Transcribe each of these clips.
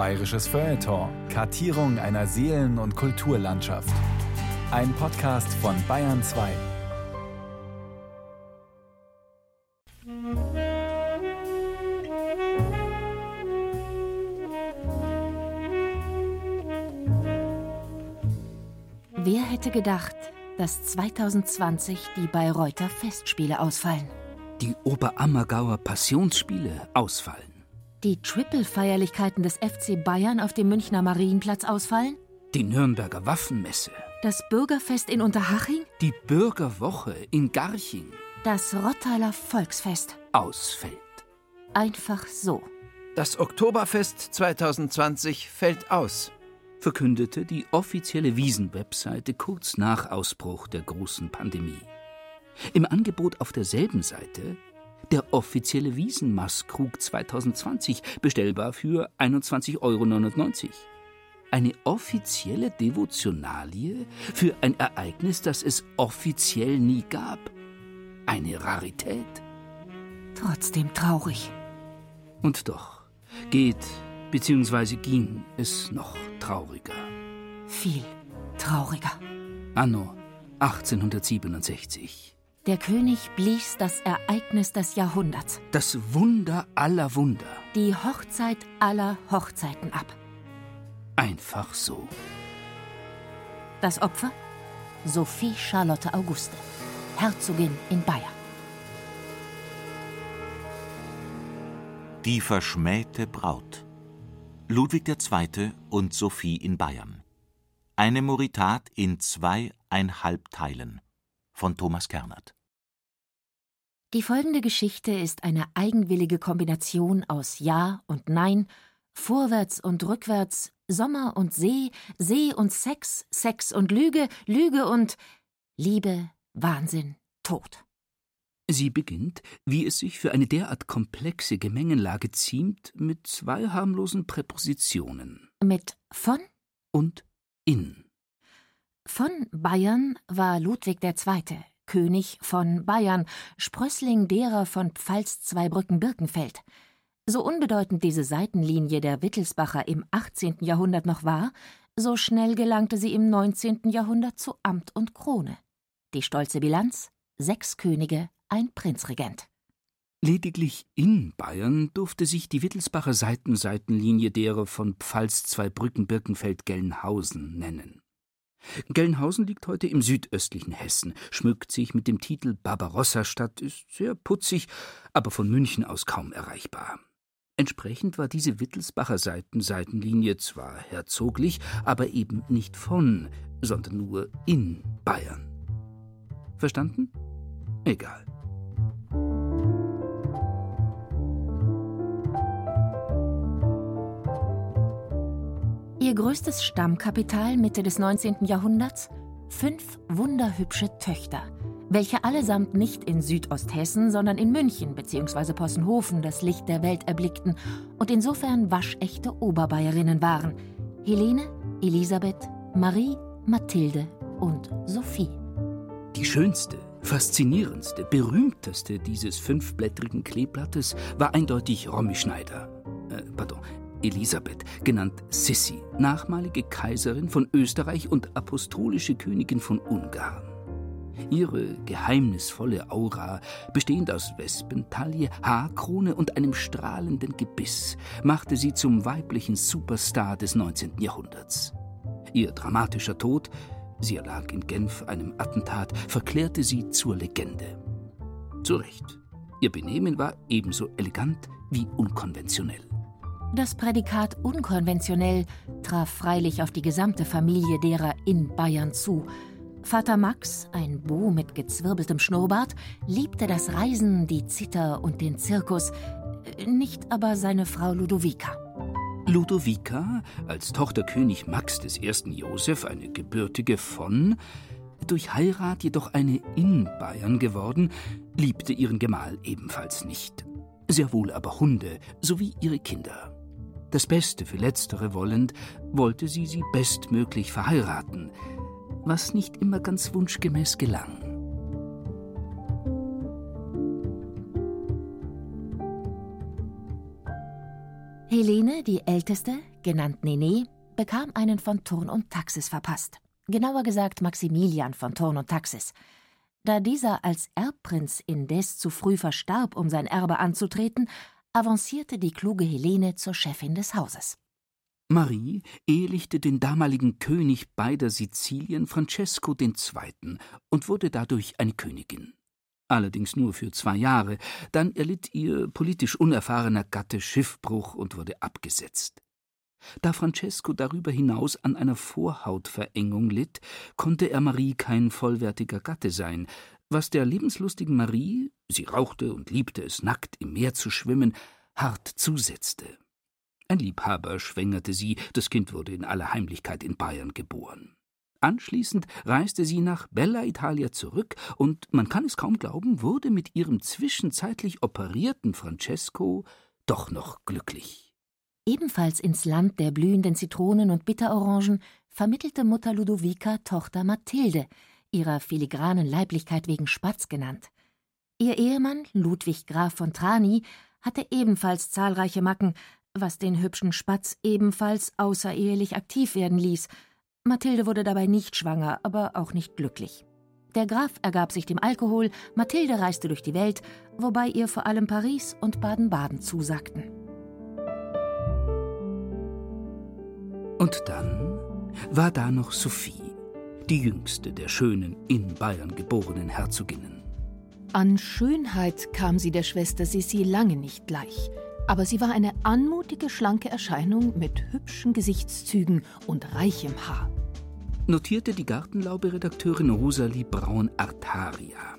Bayerisches Feuilleton. Kartierung einer Seelen- und Kulturlandschaft. Ein Podcast von Bayern 2. Wer hätte gedacht, dass 2020 die Bayreuther Festspiele ausfallen? Die Oberammergauer Passionsspiele ausfallen. Die Triple-Feierlichkeiten des FC Bayern auf dem Münchner Marienplatz ausfallen? Die Nürnberger Waffenmesse. Das Bürgerfest in Unterhaching? Die Bürgerwoche in Garching. Das Rottaler Volksfest. Ausfällt. Einfach so. Das Oktoberfest 2020 fällt aus, verkündete die offizielle Wiesen-Webseite kurz nach Ausbruch der großen Pandemie. Im Angebot auf derselben Seite der offizielle Wiesenmaßkrug 2020, bestellbar für 21,99 Euro. Eine offizielle Devotionalie für ein Ereignis, das es offiziell nie gab. Eine Rarität. Trotzdem traurig. Und doch geht bzw. ging es noch trauriger. Viel trauriger. Anno 1867. Der König blies das Ereignis des Jahrhunderts. Das Wunder aller Wunder. Die Hochzeit aller Hochzeiten ab. Einfach so. Das Opfer? Sophie Charlotte Auguste, Herzogin in Bayern. Die verschmähte Braut. Ludwig II. und Sophie in Bayern. Eine Moritat in zweieinhalb Teilen von Thomas Kernert. Die folgende Geschichte ist eine eigenwillige Kombination aus Ja und Nein, vorwärts und rückwärts, Sommer und See, See und Sex, Sex und Lüge, Lüge und Liebe, Wahnsinn, Tod. Sie beginnt, wie es sich für eine derart komplexe Gemengenlage ziemt, mit zwei harmlosen Präpositionen. Mit von und in. Von Bayern war Ludwig II., König von Bayern, Sprössling derer von Pfalz-Zweibrücken-Birkenfeld. So unbedeutend diese Seitenlinie der Wittelsbacher im 18. Jahrhundert noch war, so schnell gelangte sie im 19. Jahrhundert zu Amt und Krone. Die stolze Bilanz: sechs Könige, ein Prinzregent. Lediglich in Bayern durfte sich die Wittelsbacher Seitenseitenlinie derer von Pfalz-Zweibrücken-Birkenfeld-Gelnhausen nennen. Gelnhausen liegt heute im südöstlichen Hessen, schmückt sich mit dem Titel Barbarossa-Stadt, ist sehr putzig, aber von München aus kaum erreichbar. Entsprechend war diese Wittelsbacher Seitenseitenlinie zwar herzoglich, aber eben nicht von, sondern nur in Bayern. Verstanden? Egal. Ihr größtes Stammkapital Mitte des 19. Jahrhunderts? Fünf wunderhübsche Töchter, welche allesamt nicht in Südosthessen, sondern in München bzw. Possenhofen das Licht der Welt erblickten und insofern waschechte Oberbayerinnen waren. Helene, Elisabeth, Marie, Mathilde und Sophie. Die schönste, faszinierendste, berühmteste dieses fünfblättrigen Kleeblattes war eindeutig Romy Schneider. Äh, pardon, Elisabeth, genannt Sissi, nachmalige Kaiserin von Österreich und apostolische Königin von Ungarn. Ihre geheimnisvolle Aura, bestehend aus Wespentaille, Haarkrone und einem strahlenden Gebiss, machte sie zum weiblichen Superstar des 19. Jahrhunderts. Ihr dramatischer Tod, sie erlag in Genf einem Attentat, verklärte sie zur Legende. Zu Recht. Ihr Benehmen war ebenso elegant wie unkonventionell. Das Prädikat unkonventionell traf freilich auf die gesamte Familie derer in Bayern zu. Vater Max, ein Bo mit gezwirbeltem Schnurrbart, liebte das Reisen, die Zither und den Zirkus, nicht aber seine Frau Ludovica. Ludovica, als Tochter König Max des ersten Joseph, eine gebürtige von, durch Heirat jedoch eine in Bayern geworden, liebte ihren Gemahl ebenfalls nicht. Sehr wohl aber Hunde sowie ihre Kinder. Das Beste für Letztere wollend, wollte sie sie bestmöglich verheiraten, was nicht immer ganz wunschgemäß gelang. Helene, die Älteste, genannt Nene, bekam einen von Thurn und Taxis verpasst. Genauer gesagt Maximilian von Thurn und Taxis. Da dieser als Erbprinz indes zu früh verstarb, um sein Erbe anzutreten, avancierte die kluge Helene zur Chefin des Hauses. Marie ehelichte den damaligen König beider Sizilien, Francesco II., und wurde dadurch eine Königin. Allerdings nur für zwei Jahre, dann erlitt ihr politisch unerfahrener Gatte Schiffbruch und wurde abgesetzt. Da Francesco darüber hinaus an einer Vorhautverengung litt, konnte er Marie kein vollwertiger Gatte sein, was der lebenslustigen Marie, sie rauchte und liebte es, nackt im Meer zu schwimmen, hart zusetzte. Ein Liebhaber schwängerte sie, das Kind wurde in aller Heimlichkeit in Bayern geboren. Anschließend reiste sie nach Bella Italia zurück und, man kann es kaum glauben, wurde mit ihrem zwischenzeitlich operierten Francesco doch noch glücklich. Ebenfalls ins Land der blühenden Zitronen und Bitterorangen vermittelte Mutter Ludovica Tochter Mathilde, ihrer filigranen Leiblichkeit wegen Spatz genannt. Ihr Ehemann, Ludwig Graf von Trani, hatte ebenfalls zahlreiche Macken, was den hübschen Spatz ebenfalls außerehelich aktiv werden ließ. Mathilde wurde dabei nicht schwanger, aber auch nicht glücklich. Der Graf ergab sich dem Alkohol, Mathilde reiste durch die Welt, wobei ihr vor allem Paris und Baden-Baden zusagten. Und dann war da noch Sophie, die jüngste der schönen in Bayern geborenen Herzoginnen. An Schönheit kam sie der Schwester Sissi lange nicht gleich aber sie war eine anmutige, schlanke Erscheinung mit hübschen Gesichtszügen und reichem Haar. Notierte die Gartenlaube-Redakteurin Rosalie Braun-Artaria.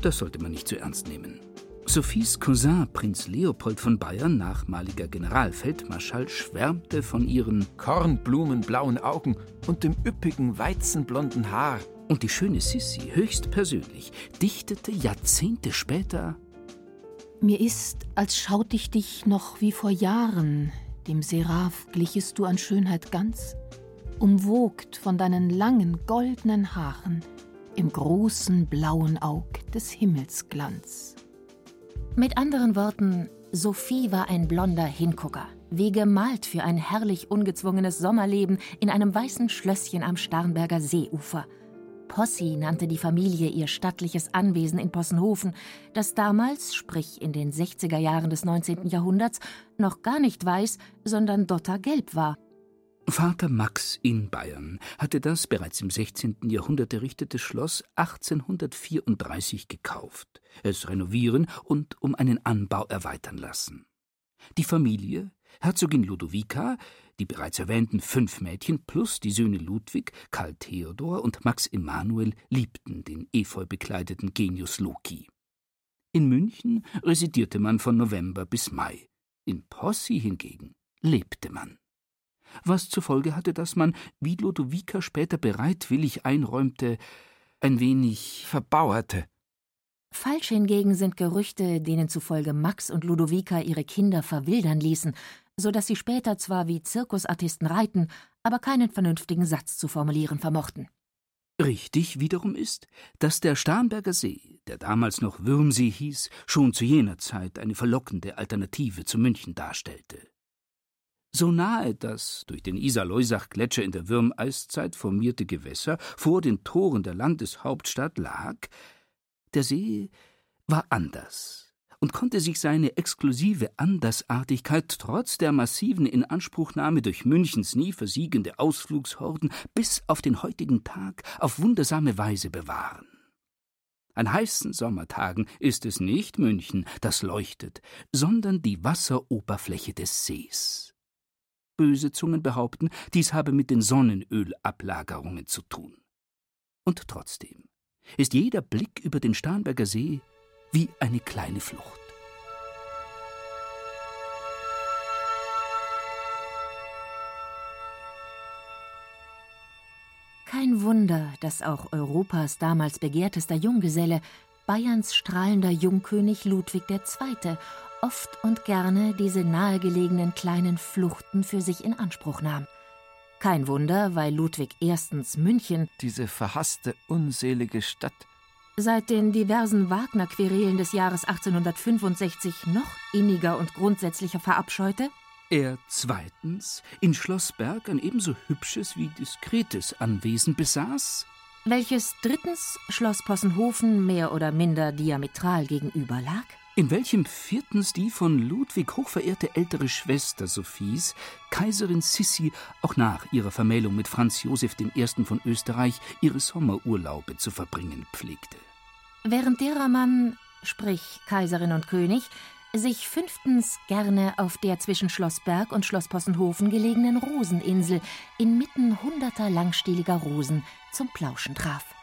Das sollte man nicht zu ernst nehmen. Sophies Cousin, Prinz Leopold von Bayern, nachmaliger Generalfeldmarschall, schwärmte von ihren kornblumenblauen Augen und dem üppigen, weizenblonden Haar. Und die schöne Sissi, höchstpersönlich, dichtete Jahrzehnte später mir ist, als schaut ich dich noch wie vor Jahren, dem Seraph glichest du an Schönheit ganz, umwogt von deinen langen goldenen Haaren, im großen blauen Aug des Himmels Glanz. Mit anderen Worten, Sophie war ein blonder Hingucker, wie gemalt für ein herrlich ungezwungenes Sommerleben in einem weißen Schlösschen am Starnberger Seeufer – Possi nannte die Familie ihr stattliches Anwesen in Possenhofen, das damals, sprich in den 60er Jahren des 19. Jahrhunderts, noch gar nicht weiß, sondern dottergelb war. Vater Max in Bayern hatte das bereits im 16. Jahrhundert errichtete Schloss 1834 gekauft, es renovieren und um einen Anbau erweitern lassen. Die Familie, Herzogin Ludovica, die bereits erwähnten fünf Mädchen plus die Söhne Ludwig, Karl Theodor und Max Emanuel liebten den efeubekleideten Genius Loki. In München residierte man von November bis Mai. In Possi hingegen lebte man. Was zur Folge hatte, dass man, wie Ludovica später bereitwillig einräumte, ein wenig verbauerte. Falsch hingegen sind Gerüchte, denen zufolge Max und Ludovica ihre Kinder verwildern ließen, so dass sie später zwar wie Zirkusartisten reiten, aber keinen vernünftigen Satz zu formulieren vermochten. Richtig wiederum ist, dass der Starnberger See, der damals noch Würmsee hieß, schon zu jener Zeit eine verlockende Alternative zu München darstellte. So nahe das durch den Isar-Loisach-Gletscher in der Würmeiszeit formierte Gewässer vor den Toren der Landeshauptstadt lag, der See war anders und konnte sich seine exklusive Andersartigkeit trotz der massiven Inanspruchnahme durch Münchens nie versiegende Ausflugshorden bis auf den heutigen Tag auf wundersame Weise bewahren. An heißen Sommertagen ist es nicht München, das leuchtet, sondern die Wasseroberfläche des Sees. Böse Zungen behaupten, dies habe mit den Sonnenölablagerungen zu tun. Und trotzdem ist jeder Blick über den Starnberger See wie eine kleine Flucht. Kein Wunder, dass auch Europas damals begehrtester Junggeselle, Bayerns strahlender Jungkönig Ludwig II., oft und gerne diese nahegelegenen kleinen Fluchten für sich in Anspruch nahm. Kein Wunder, weil Ludwig erstens München, diese verhasste, unselige Stadt, seit den diversen Wagner-Querelen des Jahres 1865 noch inniger und grundsätzlicher verabscheute? Er zweitens in Schlossberg ein ebenso hübsches wie diskretes Anwesen besaß, welches drittens Schloss Possenhofen mehr oder minder diametral gegenüber lag, in welchem viertens die von Ludwig hochverehrte ältere Schwester Sophies, Kaiserin Sissi, auch nach ihrer Vermählung mit Franz Josef I. von Österreich ihre Sommerurlaube zu verbringen pflegte. Während derer man, sprich Kaiserin und König, sich fünftens gerne auf der zwischen Schlossberg und Schloss Possenhofen gelegenen Roseninsel inmitten hunderter langstieliger Rosen zum Plauschen traf.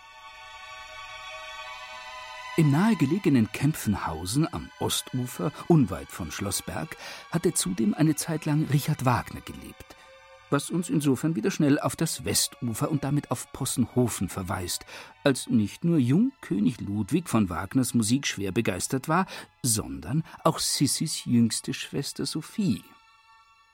Im nahegelegenen Kempfenhausen am Ostufer, unweit von Schlossberg, hatte zudem eine Zeit lang Richard Wagner gelebt, was uns insofern wieder schnell auf das Westufer und damit auf Possenhofen verweist, als nicht nur Jungkönig Ludwig von Wagners Musik schwer begeistert war, sondern auch Sissis jüngste Schwester Sophie.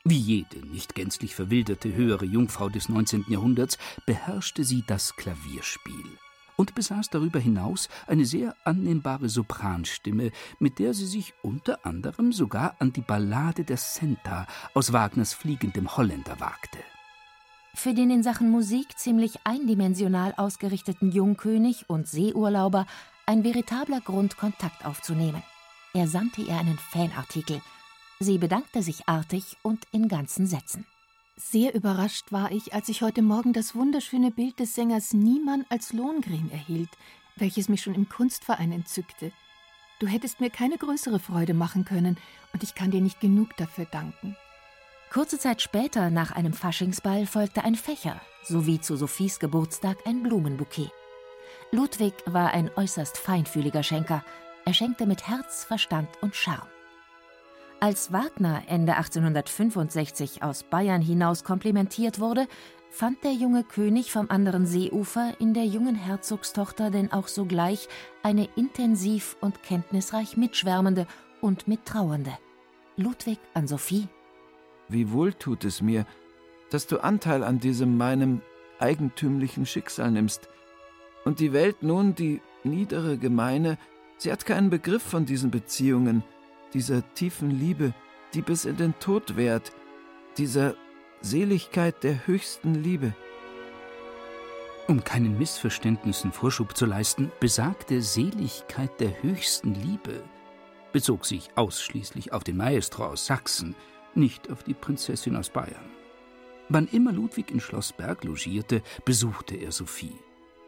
Wie jede nicht gänzlich verwilderte höhere Jungfrau des 19. Jahrhunderts beherrschte sie das Klavierspiel und besaß darüber hinaus eine sehr annehmbare Sopranstimme, mit der sie sich unter anderem sogar an die Ballade der Senta aus Wagners Fliegendem Holländer wagte. Für den in Sachen Musik ziemlich eindimensional ausgerichteten Jungkönig und Seeurlauber ein veritabler Grund, Kontakt aufzunehmen. Er sandte ihr einen Fanartikel. Sie bedankte sich artig und in ganzen Sätzen. Sehr überrascht war ich, als ich heute Morgen das wunderschöne Bild des Sängers Niemann als Lohengrin erhielt, welches mich schon im Kunstverein entzückte. Du hättest mir keine größere Freude machen können, und ich kann dir nicht genug dafür danken. Kurze Zeit später, nach einem Faschingsball, folgte ein Fächer, sowie zu Sophies Geburtstag ein Blumenbouquet. Ludwig war ein äußerst feinfühliger Schenker. Er schenkte mit Herz, Verstand und Charme. Als Wagner Ende 1865 aus Bayern hinaus komplimentiert wurde, fand der junge König vom anderen Seeufer in der jungen Herzogstochter denn auch sogleich eine intensiv und kenntnisreich mitschwärmende und mittrauernde. Ludwig an Sophie. Wie wohl tut es mir, dass du Anteil an diesem meinem eigentümlichen Schicksal nimmst. Und die Welt nun, die niedere Gemeine, sie hat keinen Begriff von diesen Beziehungen, dieser tiefen Liebe, die bis in den Tod währt, dieser Seligkeit der höchsten Liebe. Um keinen Missverständnissen Vorschub zu leisten, besagte Seligkeit der höchsten Liebe bezog sich ausschließlich auf den Maestro aus Sachsen, nicht auf die Prinzessin aus Bayern. Wann immer Ludwig in Schlossberg logierte, besuchte er Sophie,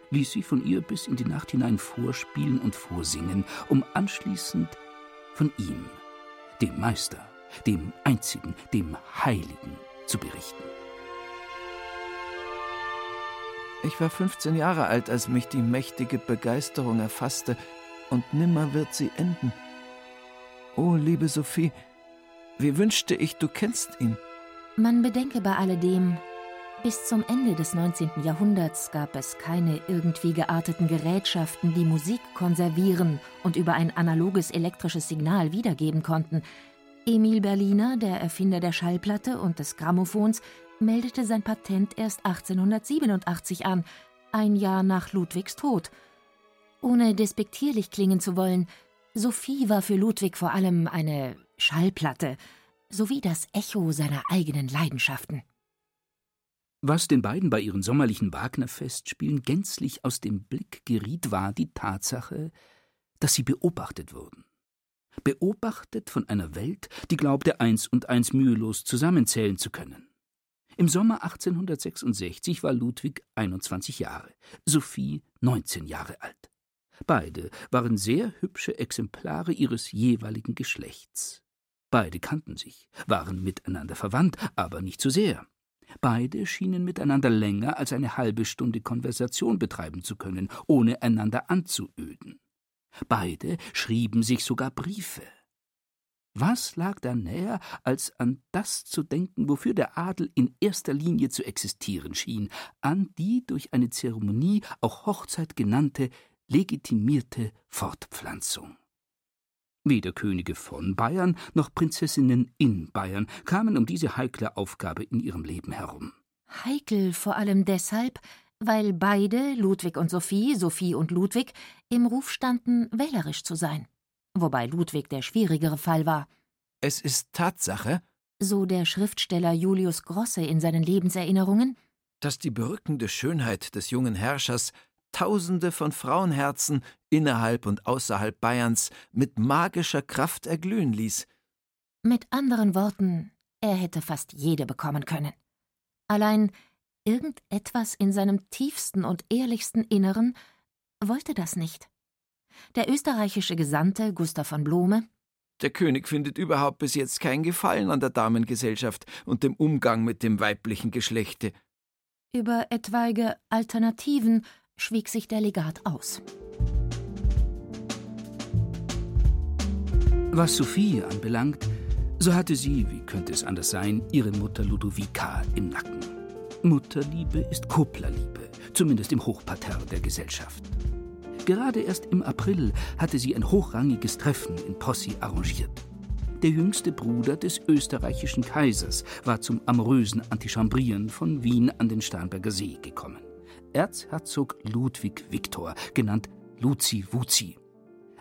ließ sich von ihr bis in die Nacht hinein vorspielen und vorsingen, um anschließend von ihm, dem Meister, dem Einzigen, dem Heiligen, zu berichten. Ich war 15 Jahre alt, als mich die mächtige Begeisterung erfasste, und nimmer wird sie enden. O, liebe Sophie, wie wünschte ich, du kennst ihn. Man bedenke bei alledem, bis zum Ende des 19. Jahrhunderts gab es keine irgendwie gearteten Gerätschaften, die Musik konservieren und über ein analoges elektrisches Signal wiedergeben konnten. Emil Berliner, der Erfinder der Schallplatte und des Grammophons, meldete sein Patent erst 1887 an, ein Jahr nach Ludwigs Tod. Ohne despektierlich klingen zu wollen, Sophie war für Ludwig vor allem eine Schallplatte sowie das Echo seiner eigenen Leidenschaften. Was den beiden bei ihren sommerlichen Wagner-Festspielen gänzlich aus dem Blick geriet, war die Tatsache, dass sie beobachtet wurden. Beobachtet von einer Welt, die glaubte, eins und eins mühelos zusammenzählen zu können. Im Sommer 1866 war Ludwig 21 Jahre, Sophie 19 Jahre alt. Beide waren sehr hübsche Exemplare ihres jeweiligen Geschlechts. Beide kannten sich, waren miteinander verwandt, aber nicht zu so sehr. Beide schienen miteinander länger als eine halbe Stunde Konversation betreiben zu können, ohne einander anzuöden. Beide schrieben sich sogar Briefe. Was lag da näher, als an das zu denken, wofür der Adel in erster Linie zu existieren schien, an die durch eine Zeremonie, auch Hochzeit genannte, legitimierte Fortpflanzung? Weder Könige von Bayern noch Prinzessinnen in Bayern kamen um diese heikle Aufgabe in ihrem Leben herum. Heikel vor allem deshalb, weil beide, Ludwig und Sophie, Sophie und Ludwig, im Ruf standen, wählerisch zu sein. Wobei Ludwig der schwierigere Fall war. Es ist Tatsache, So der Schriftsteller Julius Grosse in seinen Lebenserinnerungen, dass die berückende Schönheit des jungen Herrschers Tausende von Frauenherzen innerhalb und außerhalb Bayerns mit magischer Kraft erglühen ließ. Mit anderen Worten, er hätte fast jede bekommen können. Allein irgendetwas in seinem tiefsten und ehrlichsten Inneren wollte das nicht. Der österreichische Gesandte Gustav von Blome Der König findet überhaupt bis jetzt kein Gefallen an der Damengesellschaft und dem Umgang mit dem weiblichen Geschlechte. Über etwaige Alternativen schwieg sich der Legat aus. Was Sophie anbelangt, so hatte sie, wie könnte es anders sein, ihre Mutter Ludovica im Nacken. Mutterliebe ist Kupplerliebe, zumindest im Hochparterre der Gesellschaft. Gerade erst im April hatte sie ein hochrangiges Treffen in Possi arrangiert. Der jüngste Bruder des österreichischen Kaisers war zum amorösen Antichambrieren von Wien an den Starnberger See gekommen. Erzherzog Ludwig Viktor, genannt Luzi Wuzi.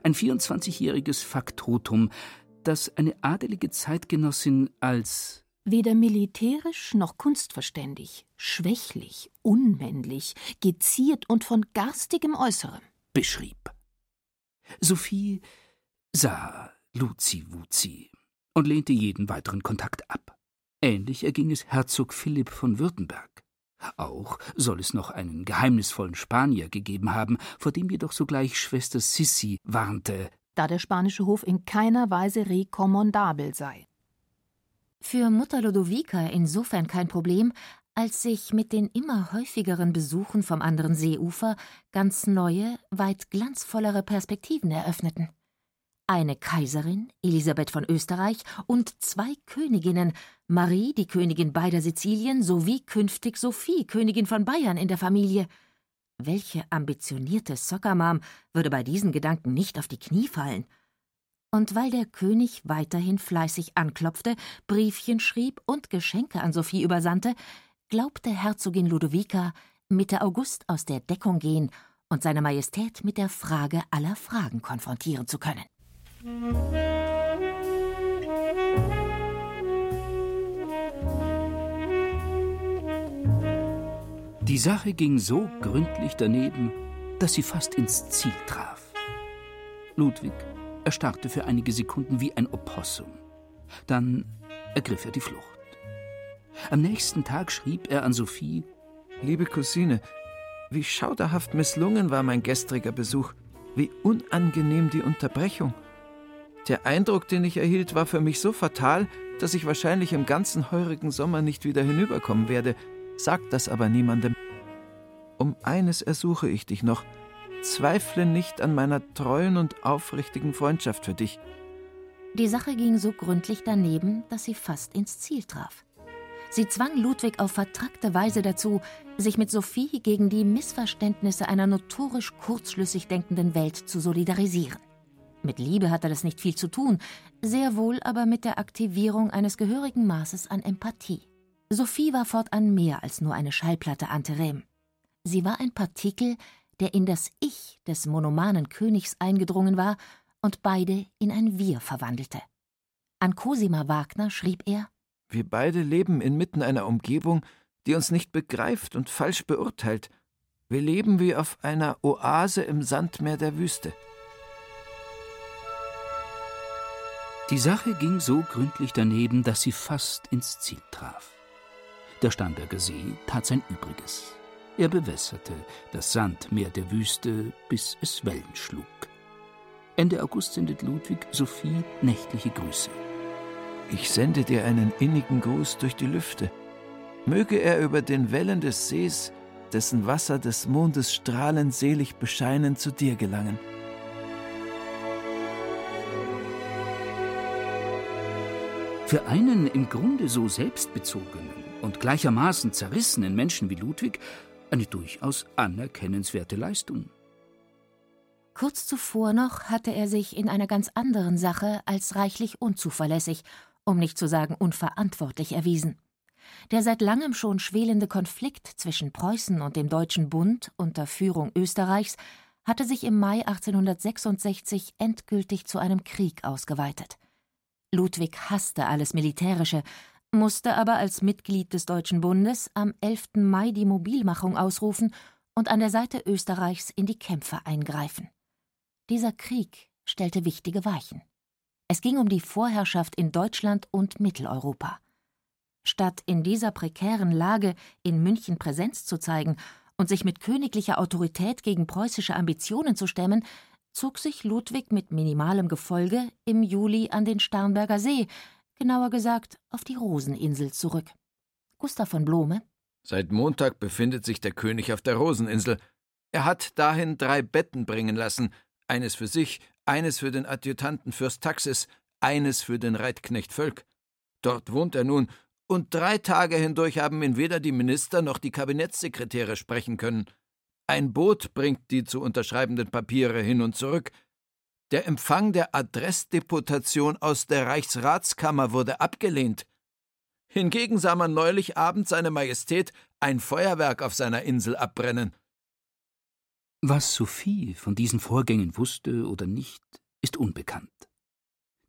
Ein 24-jähriges Faktotum, das eine adelige Zeitgenossin als weder militärisch noch kunstverständig, schwächlich, unmännlich, geziert und von garstigem Äußerem beschrieb. Sophie sah Luzi Wuzi und lehnte jeden weiteren Kontakt ab. Ähnlich erging es Herzog Philipp von Württemberg. Auch soll es noch einen geheimnisvollen Spanier gegeben haben, vor dem jedoch sogleich Schwester Sissi warnte, da der spanische Hof in keiner Weise rekommandabel sei. Für Mutter Lodovica insofern kein Problem, als sich mit den immer häufigeren Besuchen vom anderen Seeufer ganz neue, weit glanzvollere Perspektiven eröffneten. Eine Kaiserin, Elisabeth von Österreich, und zwei Königinnen, Marie, die Königin beider Sizilien, sowie künftig Sophie, Königin von Bayern, in der Familie. Welche ambitionierte Soccermam würde bei diesen Gedanken nicht auf die Knie fallen? Und weil der König weiterhin fleißig anklopfte, Briefchen schrieb und Geschenke an Sophie übersandte, glaubte Herzogin Ludovica, Mitte August aus der Deckung gehen und seine Majestät mit der Frage aller Fragen konfrontieren zu können. Die Sache ging so gründlich daneben, dass sie fast ins Ziel traf. Ludwig erstarrte für einige Sekunden wie ein Opossum. Dann ergriff er die Flucht. Am nächsten Tag schrieb er an Sophie: Liebe Cousine, wie schauderhaft misslungen war mein gestriger Besuch, wie unangenehm die Unterbrechung. Der Eindruck, den ich erhielt, war für mich so fatal, dass ich wahrscheinlich im ganzen heurigen Sommer nicht wieder hinüberkommen werde. Sag das aber niemandem. Um eines ersuche ich dich noch. Zweifle nicht an meiner treuen und aufrichtigen Freundschaft für dich. Die Sache ging so gründlich daneben, dass sie fast ins Ziel traf. Sie zwang Ludwig auf vertrackte Weise dazu, sich mit Sophie gegen die Missverständnisse einer notorisch kurzschlüssig denkenden Welt zu solidarisieren. Mit Liebe hatte das nicht viel zu tun, sehr wohl aber mit der Aktivierung eines gehörigen Maßes an Empathie. Sophie war fortan mehr als nur eine Schallplatte Anterem. Sie war ein Partikel, der in das Ich des monomanen Königs eingedrungen war und beide in ein Wir verwandelte. An Cosima Wagner schrieb er Wir beide leben inmitten einer Umgebung, die uns nicht begreift und falsch beurteilt. Wir leben wie auf einer Oase im Sandmeer der Wüste. Die Sache ging so gründlich daneben, dass sie fast ins Ziel traf. Der Starnberger See tat sein Übriges. Er bewässerte das Sandmeer der Wüste, bis es Wellen schlug. Ende August sendet Ludwig Sophie nächtliche Grüße. Ich sende dir einen innigen Gruß durch die Lüfte. Möge er über den Wellen des Sees, dessen Wasser des Mondes strahlend selig bescheinen, zu dir gelangen. Für einen im Grunde so selbstbezogenen und gleichermaßen zerrissenen Menschen wie Ludwig eine durchaus anerkennenswerte Leistung. Kurz zuvor noch hatte er sich in einer ganz anderen Sache als reichlich unzuverlässig, um nicht zu sagen unverantwortlich erwiesen. Der seit langem schon schwelende Konflikt zwischen Preußen und dem Deutschen Bund unter Führung Österreichs hatte sich im Mai 1866 endgültig zu einem Krieg ausgeweitet. Ludwig hasste alles Militärische, musste aber als Mitglied des Deutschen Bundes am 11. Mai die Mobilmachung ausrufen und an der Seite Österreichs in die Kämpfe eingreifen. Dieser Krieg stellte wichtige Weichen. Es ging um die Vorherrschaft in Deutschland und Mitteleuropa. Statt in dieser prekären Lage in München Präsenz zu zeigen und sich mit königlicher Autorität gegen preußische Ambitionen zu stemmen, zog sich Ludwig mit minimalem Gefolge im Juli an den Starnberger See, genauer gesagt auf die Roseninsel zurück. Gustav von Blome Seit Montag befindet sich der König auf der Roseninsel. Er hat dahin drei Betten bringen lassen, eines für sich, eines für den Adjutanten Fürst Taxis, eines für den Reitknecht Völk. Dort wohnt er nun, und drei Tage hindurch haben ihn weder die Minister noch die Kabinettssekretäre sprechen können. Ein Boot bringt die zu unterschreibenden Papiere hin und zurück. Der Empfang der Adressdeputation aus der Reichsratskammer wurde abgelehnt. Hingegen sah man neulich Abend seine Majestät ein Feuerwerk auf seiner Insel abbrennen. Was Sophie von diesen Vorgängen wusste oder nicht, ist unbekannt.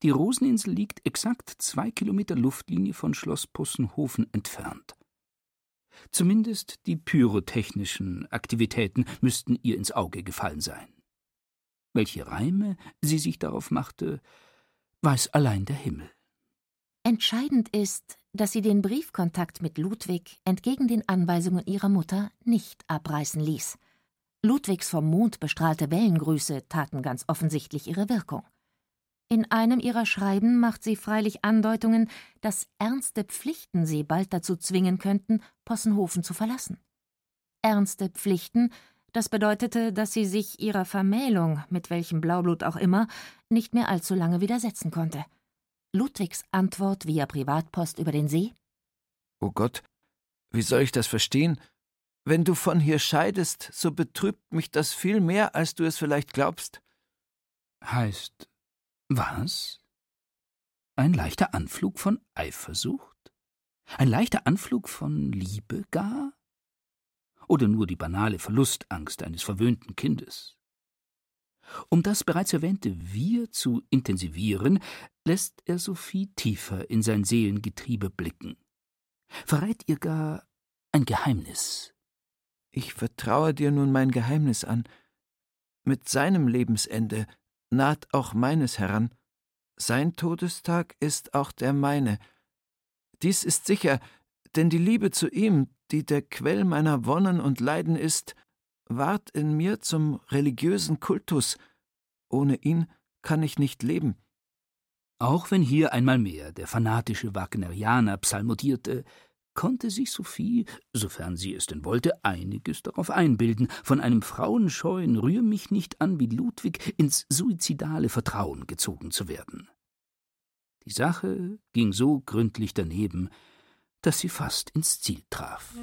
Die Roseninsel liegt exakt zwei Kilometer Luftlinie von Schloss Possenhofen entfernt. Zumindest die pyrotechnischen Aktivitäten müssten ihr ins Auge gefallen sein. Welche Reime sie sich darauf machte, weiß allein der Himmel. Entscheidend ist, dass sie den Briefkontakt mit Ludwig entgegen den Anweisungen ihrer Mutter nicht abreißen ließ. Ludwigs vom Mond bestrahlte Wellengrüße taten ganz offensichtlich ihre Wirkung. In einem ihrer Schreiben macht sie freilich Andeutungen, dass ernste Pflichten sie bald dazu zwingen könnten, Possenhofen zu verlassen. Ernste Pflichten, das bedeutete, dass sie sich ihrer Vermählung, mit welchem Blaublut auch immer, nicht mehr allzu lange widersetzen konnte. Ludwigs Antwort via Privatpost über den See? Oh Gott, wie soll ich das verstehen? Wenn du von hier scheidest, so betrübt mich das viel mehr, als du es vielleicht glaubst. Heißt, was? Ein leichter Anflug von Eifersucht? Ein leichter Anflug von Liebe gar? Oder nur die banale Verlustangst eines verwöhnten Kindes? Um das bereits erwähnte Wir zu intensivieren, lässt er Sophie tiefer in sein Seelengetriebe blicken. Verrät ihr gar ein Geheimnis. Ich vertraue dir nun mein Geheimnis an. Mit seinem Lebensende naht auch meines heran. Sein Todestag ist auch der meine. Dies ist sicher, denn die Liebe zu ihm, die der Quell meiner Wonnen und Leiden ist, ward in mir zum religiösen Kultus. Ohne ihn kann ich nicht leben. Auch wenn hier einmal mehr der fanatische Wagnerianer psalmodierte, konnte sich Sophie, sofern sie es denn wollte, einiges darauf einbilden, von einem frauenscheuen Rühr mich nicht an wie Ludwig ins suizidale Vertrauen gezogen zu werden. Die Sache ging so gründlich daneben, dass sie fast ins Ziel traf.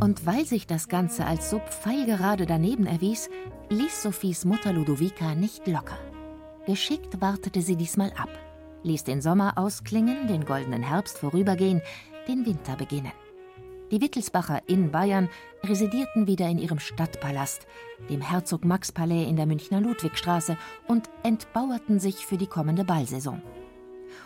Und weil sich das Ganze als so pfeilgerade daneben erwies, ließ Sophies Mutter Ludovica nicht locker. Geschickt wartete sie diesmal ab, ließ den Sommer ausklingen, den goldenen Herbst vorübergehen, den Winter beginnen. Die Wittelsbacher in Bayern residierten wieder in ihrem Stadtpalast, dem Herzog Max Palais in der Münchner Ludwigstraße, und entbauerten sich für die kommende Ballsaison.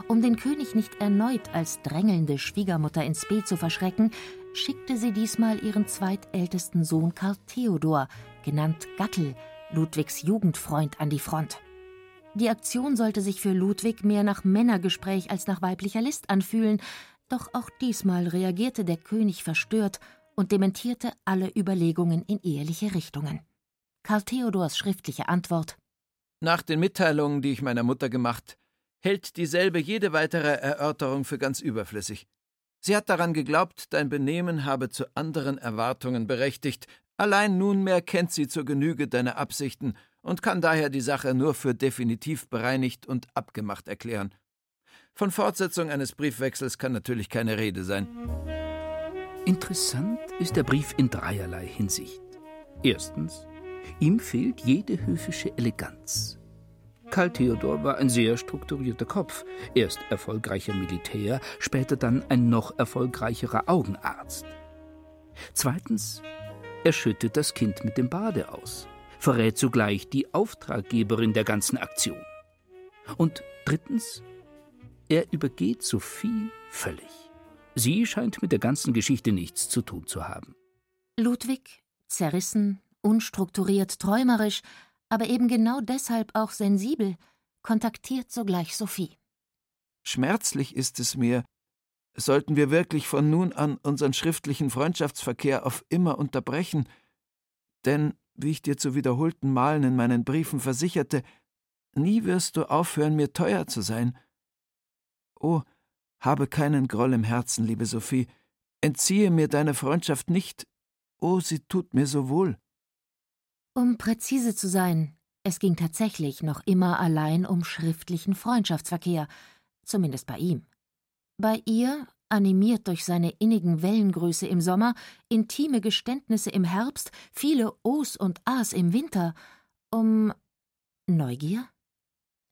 Um den König nicht erneut als drängelnde Schwiegermutter ins Beet zu verschrecken, schickte sie diesmal ihren zweitältesten Sohn Karl Theodor, genannt Gattel, Ludwigs Jugendfreund, an die Front. Die Aktion sollte sich für Ludwig mehr nach Männergespräch als nach weiblicher List anfühlen, doch auch diesmal reagierte der König verstört und dementierte alle Überlegungen in eheliche Richtungen. Karl Theodors schriftliche Antwort Nach den Mitteilungen, die ich meiner Mutter gemacht, hält dieselbe jede weitere Erörterung für ganz überflüssig. Sie hat daran geglaubt, dein Benehmen habe zu anderen Erwartungen berechtigt, allein nunmehr kennt sie zur Genüge deine Absichten und kann daher die Sache nur für definitiv bereinigt und abgemacht erklären. Von Fortsetzung eines Briefwechsels kann natürlich keine Rede sein. Interessant ist der Brief in dreierlei Hinsicht. Erstens, ihm fehlt jede höfische Eleganz. Karl Theodor war ein sehr strukturierter Kopf, erst erfolgreicher Militär, später dann ein noch erfolgreicherer Augenarzt. Zweitens, er schüttet das Kind mit dem Bade aus, verrät zugleich die Auftraggeberin der ganzen Aktion. Und drittens, er übergeht Sophie völlig. Sie scheint mit der ganzen Geschichte nichts zu tun zu haben. Ludwig, zerrissen, unstrukturiert, träumerisch, aber eben genau deshalb auch sensibel, kontaktiert sogleich Sophie. Schmerzlich ist es mir, sollten wir wirklich von nun an unseren schriftlichen Freundschaftsverkehr auf immer unterbrechen, denn, wie ich dir zu wiederholten Malen in meinen Briefen versicherte, nie wirst du aufhören, mir teuer zu sein. Oh, habe keinen Groll im Herzen, liebe Sophie, entziehe mir deine Freundschaft nicht, oh, sie tut mir so wohl. Um präzise zu sein, es ging tatsächlich noch immer allein um schriftlichen Freundschaftsverkehr, zumindest bei ihm. Bei ihr, animiert durch seine innigen Wellengröße im Sommer, intime Geständnisse im Herbst, viele O's und A's im Winter, um Neugier?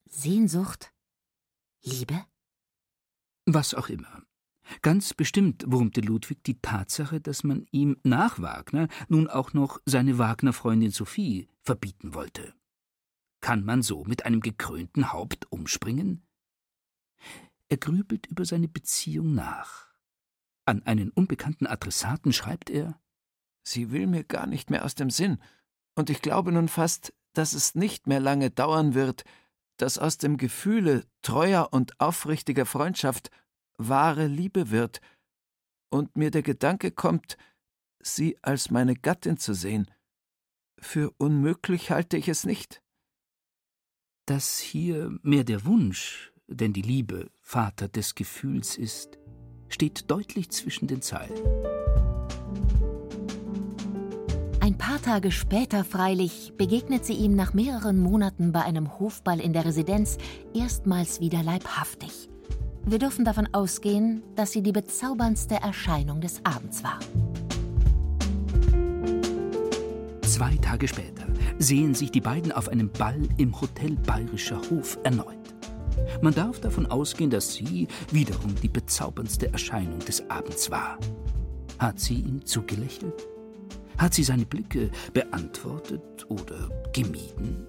Sehnsucht? Liebe? Was auch immer. Ganz bestimmt wurmte Ludwig die Tatsache, dass man ihm nach Wagner nun auch noch seine Wagner-Freundin Sophie verbieten wollte. Kann man so mit einem gekrönten Haupt umspringen? Er grübelt über seine Beziehung nach. An einen unbekannten Adressaten schreibt er Sie will mir gar nicht mehr aus dem Sinn, und ich glaube nun fast, dass es nicht mehr lange dauern wird, dass aus dem Gefühle treuer und aufrichtiger Freundschaft wahre Liebe wird, und mir der Gedanke kommt, sie als meine Gattin zu sehen. Für unmöglich halte ich es nicht. Dass hier mehr der Wunsch denn die Liebe Vater des Gefühls ist, steht deutlich zwischen den Zeilen. Ein paar Tage später freilich begegnet sie ihm nach mehreren Monaten bei einem Hofball in der Residenz erstmals wieder leibhaftig. Wir dürfen davon ausgehen, dass sie die bezauberndste Erscheinung des Abends war. Zwei Tage später sehen sich die beiden auf einem Ball im Hotel Bayerischer Hof erneut. Man darf davon ausgehen, dass sie wiederum die bezauberndste Erscheinung des Abends war. Hat sie ihm zugelächelt? Hat sie seine Blicke beantwortet oder gemieden?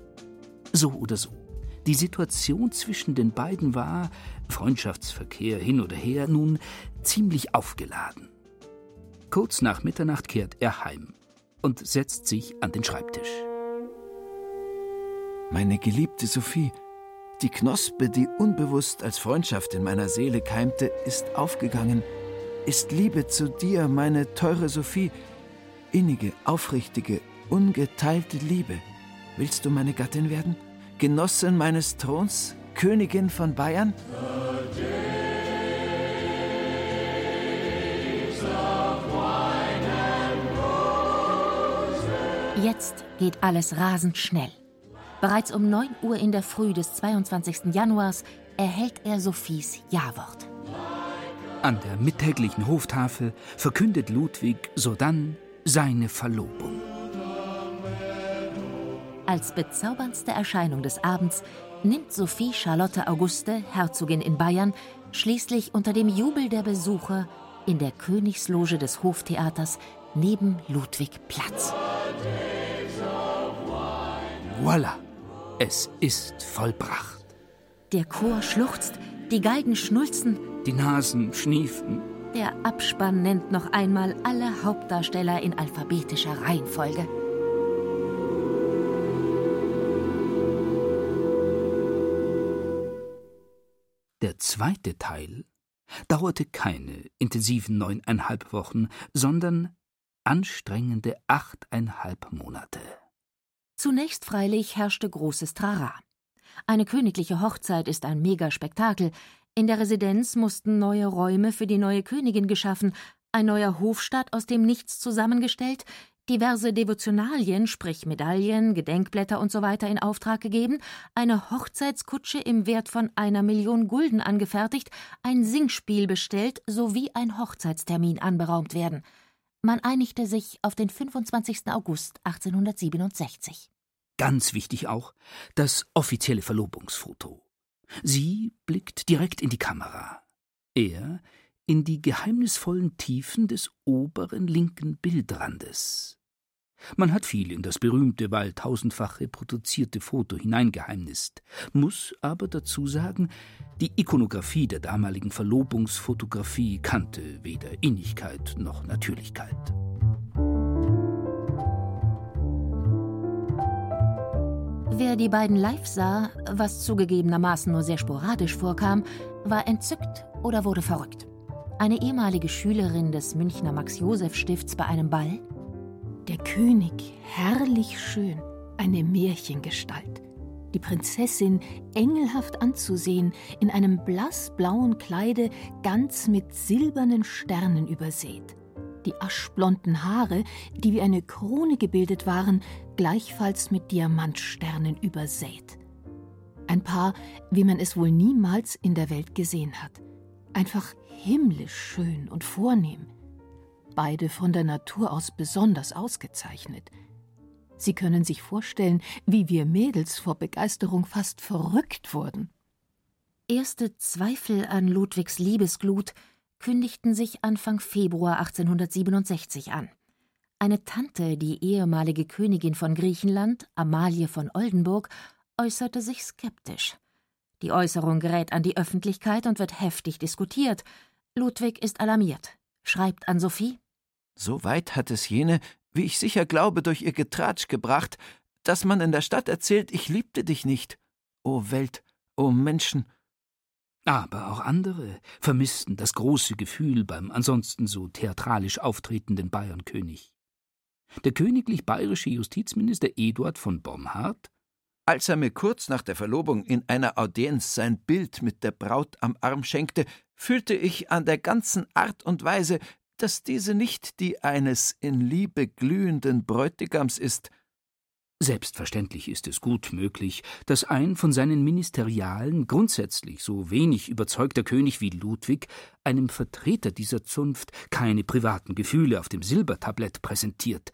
So oder so. Die Situation zwischen den beiden war, Freundschaftsverkehr hin oder her, nun ziemlich aufgeladen. Kurz nach Mitternacht kehrt er heim und setzt sich an den Schreibtisch. Meine geliebte Sophie, die Knospe, die unbewusst als Freundschaft in meiner Seele keimte, ist aufgegangen, ist Liebe zu dir, meine teure Sophie, innige, aufrichtige, ungeteilte Liebe. Willst du meine Gattin werden? Genossin meines Throns? Königin von Bayern? Jetzt geht alles rasend schnell. Bereits um 9 Uhr in der Früh des 22. Januars erhält er Sophies Ja-Wort. An der mittäglichen Hoftafel verkündet Ludwig sodann seine Verlobung. Als bezauberndste Erscheinung des Abends nimmt Sophie Charlotte Auguste, Herzogin in Bayern, schließlich unter dem Jubel der Besucher in der Königsloge des Hoftheaters neben Ludwig Platz. Voila! Es ist vollbracht. Der Chor schluchzt, die Geigen schnulzen, die Nasen schniefen. Der Abspann nennt noch einmal alle Hauptdarsteller in alphabetischer Reihenfolge. Zweite Teil dauerte keine intensiven neuneinhalb Wochen, sondern anstrengende achteinhalb Monate. Zunächst freilich herrschte großes Trara. Eine königliche Hochzeit ist ein Megaspektakel. In der Residenz mussten neue Räume für die neue Königin geschaffen, ein neuer Hofstaat aus dem Nichts zusammengestellt, diverse Devotionalien, sprich Medaillen, Gedenkblätter usw. So in Auftrag gegeben, eine Hochzeitskutsche im Wert von einer Million Gulden angefertigt, ein Singspiel bestellt sowie ein Hochzeitstermin anberaumt werden. Man einigte sich auf den 25. August 1867. Ganz wichtig auch das offizielle Verlobungsfoto. Sie blickt direkt in die Kamera. Er in die geheimnisvollen Tiefen des oberen linken Bildrandes. Man hat viel in das berühmte, weil tausendfach reproduzierte Foto hineingeheimnist, muss aber dazu sagen, die Ikonographie der damaligen Verlobungsfotografie kannte weder Innigkeit noch Natürlichkeit. Wer die beiden live sah, was zugegebenermaßen nur sehr sporadisch vorkam, war entzückt oder wurde verrückt. Eine ehemalige Schülerin des Münchner Max-Joseph-Stifts bei einem Ball der König, herrlich schön, eine Märchengestalt. Die Prinzessin, engelhaft anzusehen, in einem blassblauen Kleide, ganz mit silbernen Sternen übersät. Die aschblonden Haare, die wie eine Krone gebildet waren, gleichfalls mit Diamantsternen übersät. Ein Paar, wie man es wohl niemals in der Welt gesehen hat. Einfach himmlisch schön und vornehm beide von der Natur aus besonders ausgezeichnet. Sie können sich vorstellen, wie wir Mädels vor Begeisterung fast verrückt wurden. Erste Zweifel an Ludwigs Liebesglut kündigten sich Anfang Februar 1867 an. Eine Tante, die ehemalige Königin von Griechenland, Amalie von Oldenburg, äußerte sich skeptisch. Die Äußerung gerät an die Öffentlichkeit und wird heftig diskutiert. Ludwig ist alarmiert, schreibt an Sophie so weit hat es jene, wie ich sicher glaube, durch ihr Getratsch gebracht, dass man in der Stadt erzählt, ich liebte dich nicht. O Welt, o Menschen. Aber auch andere vermissten das große Gefühl beim ansonsten so theatralisch auftretenden Bayernkönig. Der königlich bayerische Justizminister Eduard von Bomhard als er mir kurz nach der Verlobung in einer Audienz sein Bild mit der Braut am Arm schenkte, fühlte ich an der ganzen Art und Weise, dass diese nicht die eines in Liebe glühenden Bräutigams ist. Selbstverständlich ist es gut möglich, dass ein von seinen Ministerialen grundsätzlich so wenig überzeugter König wie Ludwig einem Vertreter dieser Zunft keine privaten Gefühle auf dem Silbertablett präsentiert.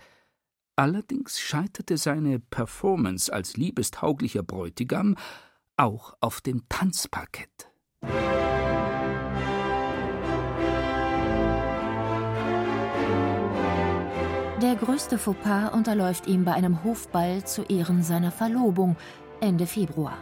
Allerdings scheiterte seine Performance als liebestauglicher Bräutigam auch auf dem Tanzparkett. Der größte Fauxpas unterläuft ihm bei einem Hofball zu Ehren seiner Verlobung Ende Februar.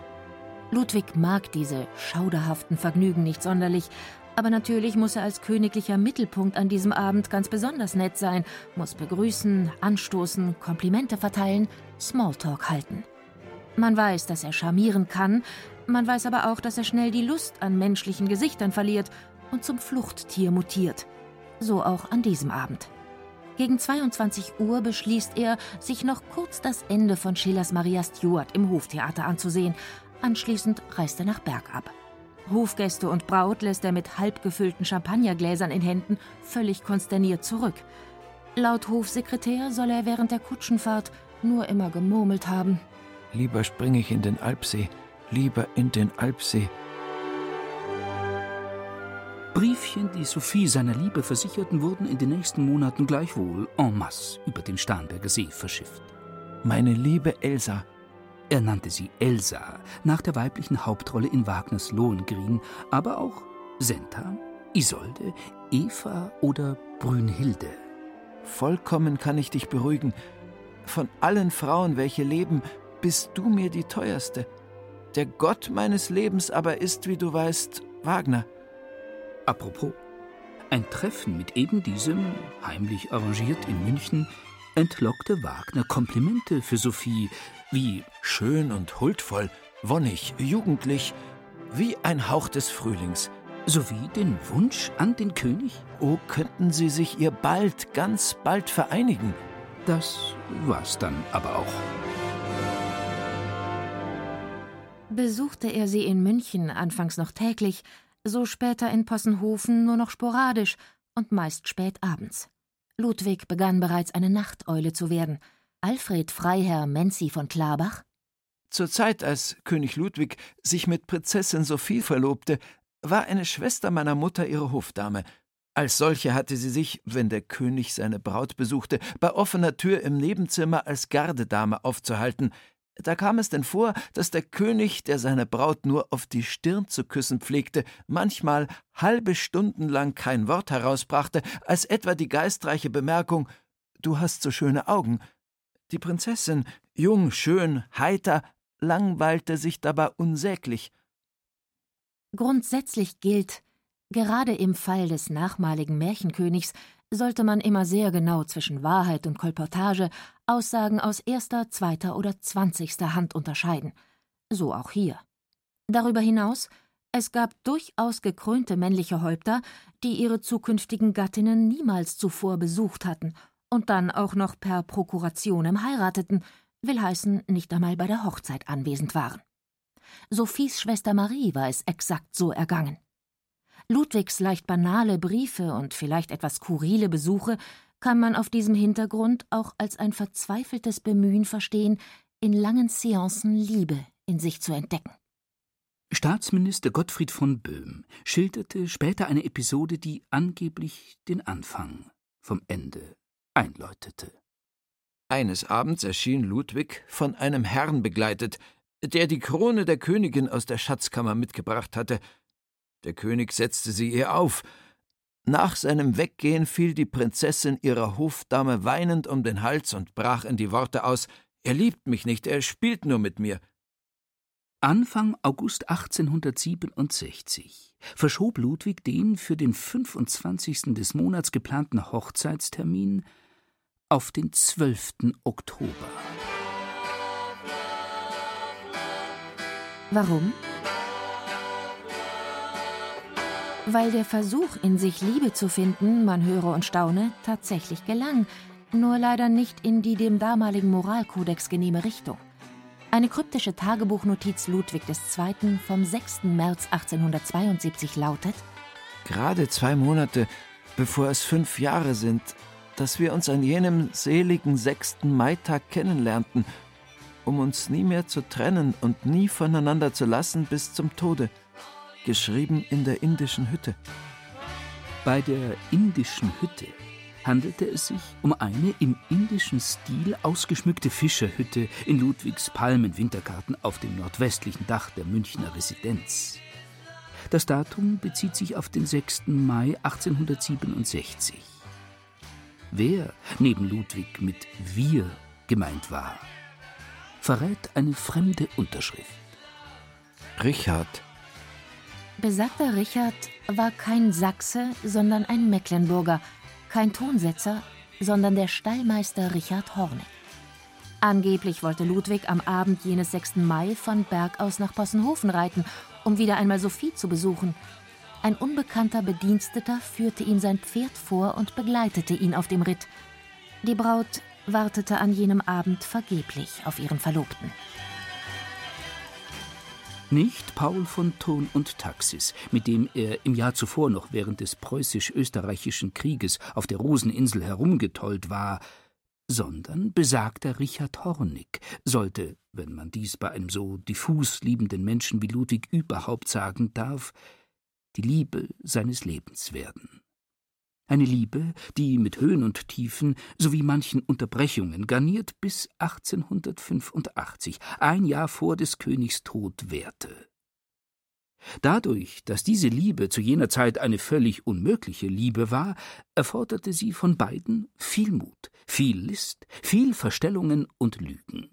Ludwig mag diese schauderhaften Vergnügen nicht sonderlich, aber natürlich muss er als königlicher Mittelpunkt an diesem Abend ganz besonders nett sein, muss begrüßen, anstoßen, Komplimente verteilen, Smalltalk halten. Man weiß, dass er charmieren kann, man weiß aber auch, dass er schnell die Lust an menschlichen Gesichtern verliert und zum Fluchttier mutiert. So auch an diesem Abend. Gegen 22 Uhr beschließt er, sich noch kurz das Ende von Schillers Maria Stuart im Hoftheater anzusehen. Anschließend reist er nach Berg ab. Hofgäste und Braut lässt er mit halb gefüllten Champagnergläsern in Händen völlig konsterniert zurück. Laut Hofsekretär soll er während der Kutschenfahrt nur immer gemurmelt haben. Lieber springe ich in den Alpsee, lieber in den Alpsee. Briefchen, die Sophie seiner Liebe versicherten, wurden in den nächsten Monaten gleichwohl en masse über den Starnberger See verschifft. Meine liebe Elsa. Er nannte sie Elsa, nach der weiblichen Hauptrolle in Wagners Lohengrin, aber auch Senta, Isolde, Eva oder Brünnhilde. Vollkommen kann ich dich beruhigen. Von allen Frauen, welche leben, bist du mir die teuerste. Der Gott meines Lebens aber ist, wie du weißt, Wagner. Apropos, ein Treffen mit eben diesem, heimlich arrangiert in München, entlockte Wagner Komplimente für Sophie, wie schön und huldvoll, wonnig, jugendlich, wie ein Hauch des Frühlings, sowie den Wunsch an den König? Oh, könnten sie sich ihr bald, ganz bald vereinigen. Das war's dann aber auch. Besuchte er sie in München anfangs noch täglich, so später in Possenhofen nur noch sporadisch und meist spät abends. Ludwig begann bereits eine Nachteule zu werden. Alfred Freiherr Menzi von Klabach? Zur Zeit, als König Ludwig sich mit Prinzessin Sophie verlobte, war eine Schwester meiner Mutter ihre Hofdame. Als solche hatte sie sich, wenn der König seine Braut besuchte, bei offener Tür im Nebenzimmer als Gardedame aufzuhalten, da kam es denn vor, dass der König, der seine Braut nur auf die Stirn zu küssen pflegte, manchmal halbe Stunden lang kein Wort herausbrachte, als etwa die geistreiche Bemerkung Du hast so schöne Augen, Die Prinzessin, jung, schön, heiter, langweilte sich dabei unsäglich. Grundsätzlich gilt, gerade im Fall des nachmaligen Märchenkönigs sollte man immer sehr genau zwischen Wahrheit und Kolportage Aussagen aus erster, zweiter oder zwanzigster Hand unterscheiden. So auch hier. Darüber hinaus, es gab durchaus gekrönte männliche Häupter, die ihre zukünftigen Gattinnen niemals zuvor besucht hatten und dann auch noch per Prokurationem heirateten, will heißen, nicht einmal bei der Hochzeit anwesend waren. Sophies Schwester Marie war es exakt so ergangen. Ludwigs leicht banale Briefe und vielleicht etwas skurrile Besuche kann man auf diesem Hintergrund auch als ein verzweifeltes Bemühen verstehen, in langen Seancen Liebe in sich zu entdecken. Staatsminister Gottfried von Böhm schilderte später eine Episode, die angeblich den Anfang vom Ende einläutete. Eines Abends erschien Ludwig von einem Herrn begleitet, der die Krone der Königin aus der Schatzkammer mitgebracht hatte. Der König setzte sie ihr auf. Nach seinem Weggehen fiel die Prinzessin ihrer Hofdame weinend um den Hals und brach in die Worte aus Er liebt mich nicht, er spielt nur mit mir. Anfang August 1867 verschob Ludwig den für den 25. des Monats geplanten Hochzeitstermin auf den 12. Oktober. Warum? Weil der Versuch, in sich Liebe zu finden, man höre und staune, tatsächlich gelang, nur leider nicht in die dem damaligen Moralkodex genehme Richtung. Eine kryptische Tagebuchnotiz Ludwig II. vom 6. März 1872 lautet: Gerade zwei Monate, bevor es fünf Jahre sind, dass wir uns an jenem seligen 6. Maitag kennenlernten, um uns nie mehr zu trennen und nie voneinander zu lassen bis zum Tode. Geschrieben in der indischen Hütte. Bei der indischen Hütte handelte es sich um eine im indischen Stil ausgeschmückte Fischerhütte in Ludwigs Palmenwintergarten auf dem nordwestlichen Dach der Münchner Residenz. Das Datum bezieht sich auf den 6. Mai 1867. Wer neben Ludwig mit wir gemeint war, verrät eine fremde Unterschrift. Richard. Besagter Richard war kein Sachse, sondern ein Mecklenburger, kein Tonsetzer, sondern der Stallmeister Richard Hornig. Angeblich wollte Ludwig am Abend jenes 6. Mai von Berg aus nach Possenhofen reiten, um wieder einmal Sophie zu besuchen. Ein unbekannter Bediensteter führte ihm sein Pferd vor und begleitete ihn auf dem Ritt. Die Braut wartete an jenem Abend vergeblich auf ihren Verlobten. Nicht Paul von Thon und Taxis, mit dem er im Jahr zuvor noch während des preußisch-österreichischen Krieges auf der Roseninsel herumgetollt war, sondern besagter Richard Hornig sollte, wenn man dies bei einem so diffus liebenden Menschen wie Ludwig überhaupt sagen darf, die Liebe seines Lebens werden. Eine Liebe, die mit Höhen und Tiefen sowie manchen Unterbrechungen garniert bis 1885, ein Jahr vor des Königs Tod währte. Dadurch, dass diese Liebe zu jener Zeit eine völlig unmögliche Liebe war, erforderte sie von beiden viel Mut, viel List, viel Verstellungen und Lügen.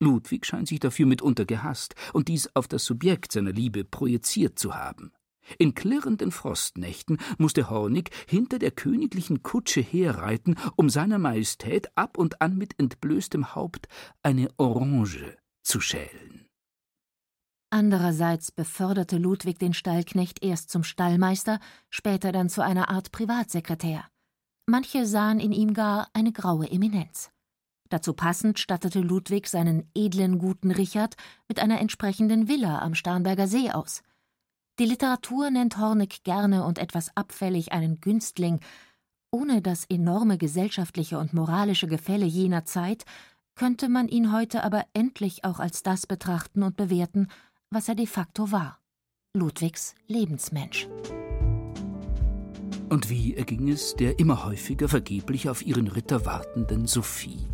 Ludwig scheint sich dafür mitunter gehasst und dies auf das Subjekt seiner Liebe projiziert zu haben. In klirrenden Frostnächten musste Hornig hinter der königlichen Kutsche herreiten, um seiner Majestät ab und an mit entblößtem Haupt eine Orange zu schälen. Andererseits beförderte Ludwig den Stallknecht erst zum Stallmeister, später dann zu einer Art Privatsekretär. Manche sahen in ihm gar eine graue Eminenz. Dazu passend stattete Ludwig seinen edlen guten Richard mit einer entsprechenden Villa am Starnberger See aus. Die Literatur nennt Hornig gerne und etwas abfällig einen Günstling. Ohne das enorme gesellschaftliche und moralische Gefälle jener Zeit könnte man ihn heute aber endlich auch als das betrachten und bewerten, was er de facto war: Ludwigs Lebensmensch. Und wie erging es der immer häufiger vergeblich auf ihren Ritter wartenden Sophie?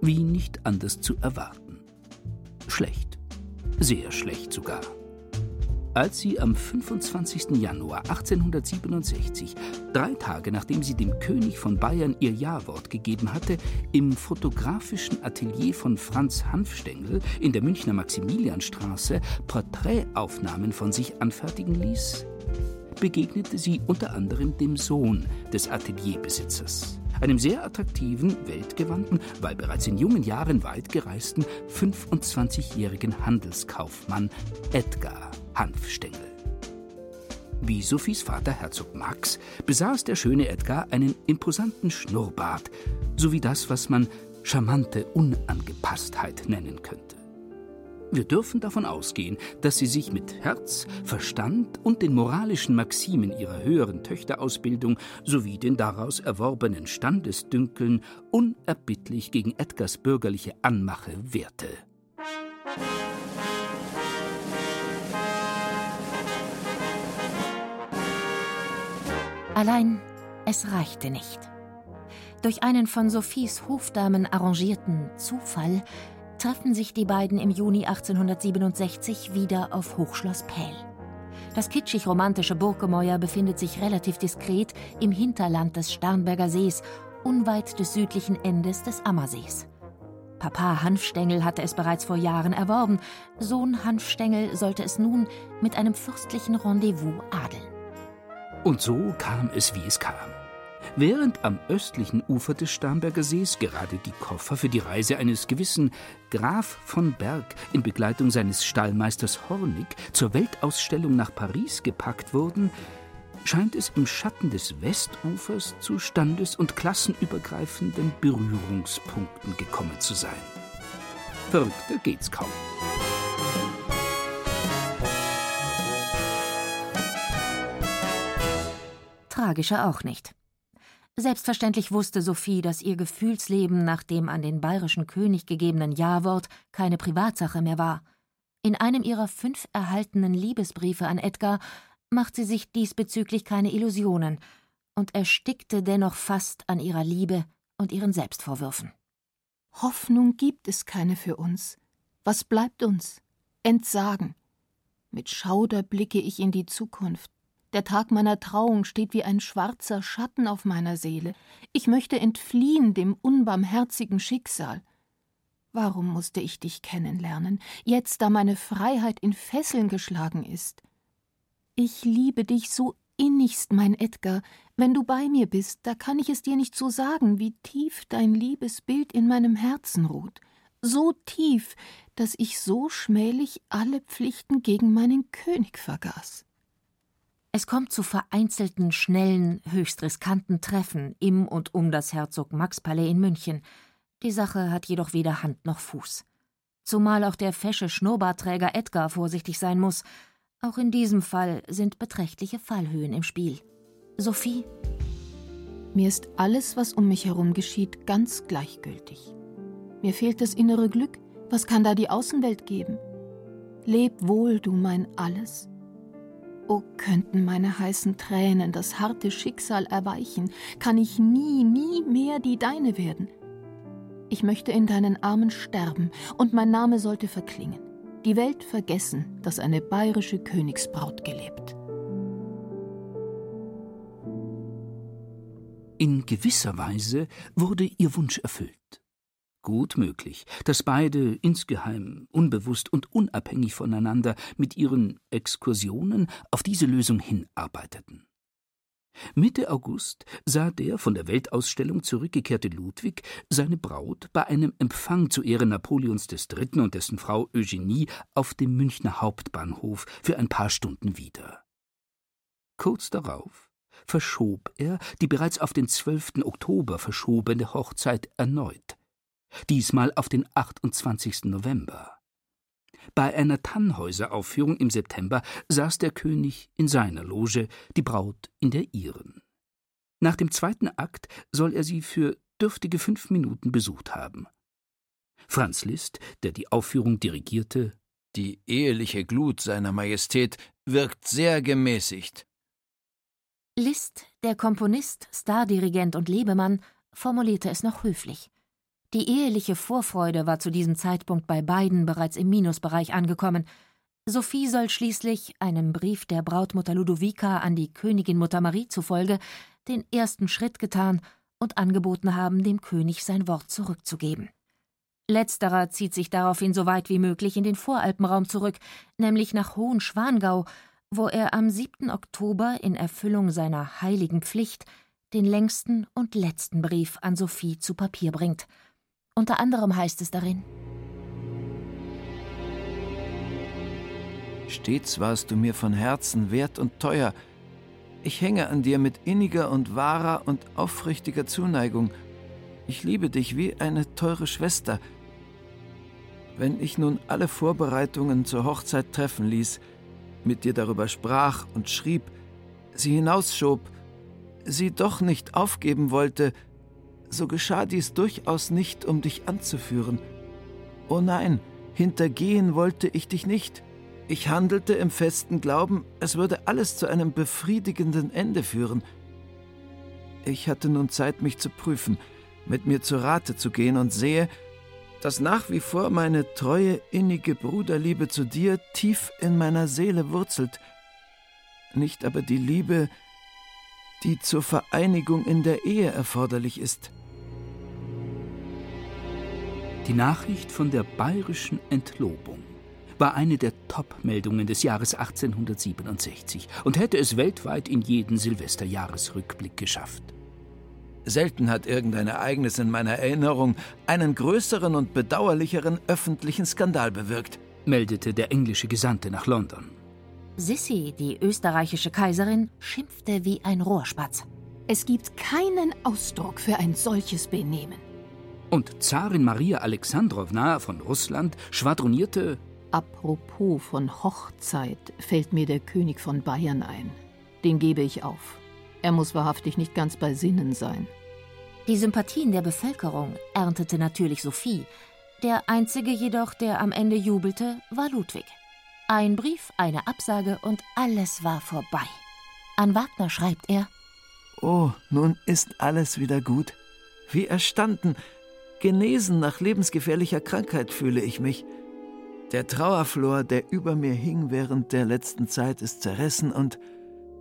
Wie nicht anders zu erwarten. Schlecht, sehr schlecht sogar. Als sie am 25. Januar 1867, drei Tage nachdem sie dem König von Bayern ihr Ja-Wort gegeben hatte, im fotografischen Atelier von Franz Hanfstengel in der Münchner Maximilianstraße Porträtaufnahmen von sich anfertigen ließ, begegnete sie unter anderem dem Sohn des Atelierbesitzers, einem sehr attraktiven, weltgewandten, weil bereits in jungen Jahren weit gereisten 25-jährigen Handelskaufmann Edgar Hanfstengel. Wie Sophies Vater Herzog Max besaß der schöne Edgar einen imposanten Schnurrbart, sowie das, was man charmante Unangepasstheit nennen könnte. Wir dürfen davon ausgehen, dass sie sich mit Herz, Verstand und den moralischen Maximen ihrer höheren Töchterausbildung sowie den daraus erworbenen Standesdünkeln unerbittlich gegen Edgars bürgerliche Anmache wehrte. Allein es reichte nicht. Durch einen von Sophies Hofdamen arrangierten Zufall treffen sich die beiden im Juni 1867 wieder auf Hochschloss Pähl. Das kitschig-romantische Burggemäuer befindet sich relativ diskret im Hinterland des Starnberger Sees, unweit des südlichen Endes des Ammersees. Papa Hanfstengel hatte es bereits vor Jahren erworben, Sohn Hanfstengel sollte es nun mit einem fürstlichen Rendezvous adeln. Und so kam es, wie es kam. Während am östlichen Ufer des Starnberger Sees gerade die Koffer für die Reise eines gewissen Graf von Berg in Begleitung seines Stallmeisters Hornig zur Weltausstellung nach Paris gepackt wurden, scheint es im Schatten des Westufers zu standes- und klassenübergreifenden Berührungspunkten gekommen zu sein. Verrückter geht's kaum. Tragischer auch nicht. Selbstverständlich wusste Sophie, dass ihr Gefühlsleben nach dem an den bayerischen König gegebenen Ja-Wort keine Privatsache mehr war. In einem ihrer fünf erhaltenen Liebesbriefe an Edgar macht sie sich diesbezüglich keine Illusionen und erstickte dennoch fast an ihrer Liebe und ihren Selbstvorwürfen. Hoffnung gibt es keine für uns. Was bleibt uns? Entsagen. Mit Schauder blicke ich in die Zukunft. Der Tag meiner Trauung steht wie ein schwarzer Schatten auf meiner Seele. Ich möchte entfliehen dem unbarmherzigen Schicksal. Warum musste ich dich kennenlernen, jetzt da meine Freiheit in Fesseln geschlagen ist? Ich liebe dich so innigst, mein Edgar. Wenn du bei mir bist, da kann ich es dir nicht so sagen, wie tief dein Liebesbild in meinem Herzen ruht. So tief, dass ich so schmählich alle Pflichten gegen meinen König vergaß. Es kommt zu vereinzelten, schnellen, höchst riskanten Treffen im und um das Herzog-Max-Palais in München. Die Sache hat jedoch weder Hand noch Fuß. Zumal auch der fesche Schnurrbartträger Edgar vorsichtig sein muss. Auch in diesem Fall sind beträchtliche Fallhöhen im Spiel. Sophie? Mir ist alles, was um mich herum geschieht, ganz gleichgültig. Mir fehlt das innere Glück. Was kann da die Außenwelt geben? Leb wohl, du mein Alles. Oh, könnten meine heißen Tränen das harte Schicksal erweichen, kann ich nie, nie mehr die deine werden. Ich möchte in deinen Armen sterben, und mein Name sollte verklingen, die Welt vergessen, dass eine bayerische Königsbraut gelebt. In gewisser Weise wurde ihr Wunsch erfüllt. Gut möglich, dass beide insgeheim, unbewusst und unabhängig voneinander mit ihren Exkursionen auf diese Lösung hinarbeiteten. Mitte August sah der von der Weltausstellung zurückgekehrte Ludwig seine Braut bei einem Empfang zu Ehren Napoleons III. und dessen Frau Eugenie auf dem Münchner Hauptbahnhof für ein paar Stunden wieder. Kurz darauf verschob er die bereits auf den 12. Oktober verschobene Hochzeit erneut diesmal auf den 28. November. Bei einer Tannhäuseraufführung im September saß der König in seiner Loge, die Braut in der ihren. Nach dem zweiten Akt soll er sie für dürftige fünf Minuten besucht haben. Franz Liszt, der die Aufführung dirigierte, die eheliche Glut seiner Majestät wirkt sehr gemäßigt. Liszt, der Komponist, Stardirigent und Lebemann, formulierte es noch höflich. Die eheliche Vorfreude war zu diesem Zeitpunkt bei beiden bereits im Minusbereich angekommen. Sophie soll schließlich, einem Brief der Brautmutter Ludovica an die Königin Mutter Marie zufolge, den ersten Schritt getan und angeboten haben, dem König sein Wort zurückzugeben. Letzterer zieht sich daraufhin so weit wie möglich in den Voralpenraum zurück, nämlich nach Hohenschwangau, wo er am 7. Oktober in Erfüllung seiner heiligen Pflicht den längsten und letzten Brief an Sophie zu Papier bringt. Unter anderem heißt es darin Stets warst du mir von Herzen wert und teuer. Ich hänge an dir mit inniger und wahrer und aufrichtiger Zuneigung. Ich liebe dich wie eine teure Schwester. Wenn ich nun alle Vorbereitungen zur Hochzeit treffen ließ, mit dir darüber sprach und schrieb, sie hinausschob, sie doch nicht aufgeben wollte, so geschah dies durchaus nicht, um dich anzuführen. Oh nein, hintergehen wollte ich dich nicht. Ich handelte im festen Glauben, es würde alles zu einem befriedigenden Ende führen. Ich hatte nun Zeit, mich zu prüfen, mit mir zu Rate zu gehen und sehe, dass nach wie vor meine treue, innige Bruderliebe zu dir tief in meiner Seele wurzelt, nicht aber die Liebe, die zur Vereinigung in der Ehe erforderlich ist. Die Nachricht von der bayerischen Entlobung war eine der Top-Meldungen des Jahres 1867 und hätte es weltweit in jeden Silvesterjahresrückblick geschafft. Selten hat irgendein Ereignis in meiner Erinnerung einen größeren und bedauerlicheren öffentlichen Skandal bewirkt, meldete der englische Gesandte nach London. Sissi, die österreichische Kaiserin, schimpfte wie ein Rohrspatz. Es gibt keinen Ausdruck für ein solches Benehmen. Und Zarin Maria Alexandrowna von Russland schwadronierte Apropos von Hochzeit fällt mir der König von Bayern ein. Den gebe ich auf. Er muss wahrhaftig nicht ganz bei Sinnen sein. Die Sympathien der Bevölkerung erntete natürlich Sophie. Der einzige jedoch, der am Ende jubelte, war Ludwig. Ein Brief, eine Absage und alles war vorbei. An Wagner schreibt er: Oh, nun ist alles wieder gut. Wie erstanden, genesen nach lebensgefährlicher Krankheit fühle ich mich. Der Trauerflor, der über mir hing während der letzten Zeit, ist zerrissen und